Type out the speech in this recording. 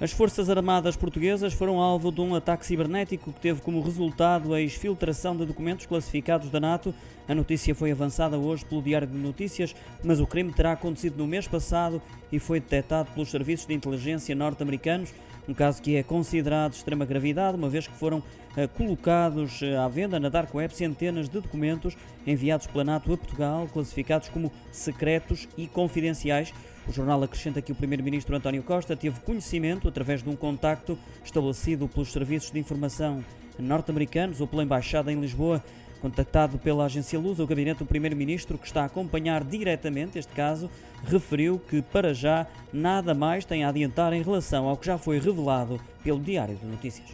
As Forças Armadas Portuguesas foram alvo de um ataque cibernético que teve como resultado a exfiltração de documentos classificados da NATO. A notícia foi avançada hoje pelo Diário de Notícias, mas o crime terá acontecido no mês passado e foi detectado pelos serviços de inteligência norte-americanos. Um caso que é considerado de extrema gravidade, uma vez que foram uh, colocados uh, à venda na Dark Web centenas de documentos enviados pela NATO a Portugal, classificados como secretos e confidenciais. O jornal acrescenta que o primeiro-ministro António Costa teve conhecimento através de um contacto estabelecido pelos serviços de informação norte-americanos ou pela embaixada em Lisboa. Contactado pela agência Luz, o gabinete do primeiro-ministro, que está a acompanhar diretamente este caso, referiu que para já nada mais tem a adiantar em relação ao que já foi revelado pelo Diário de Notícias.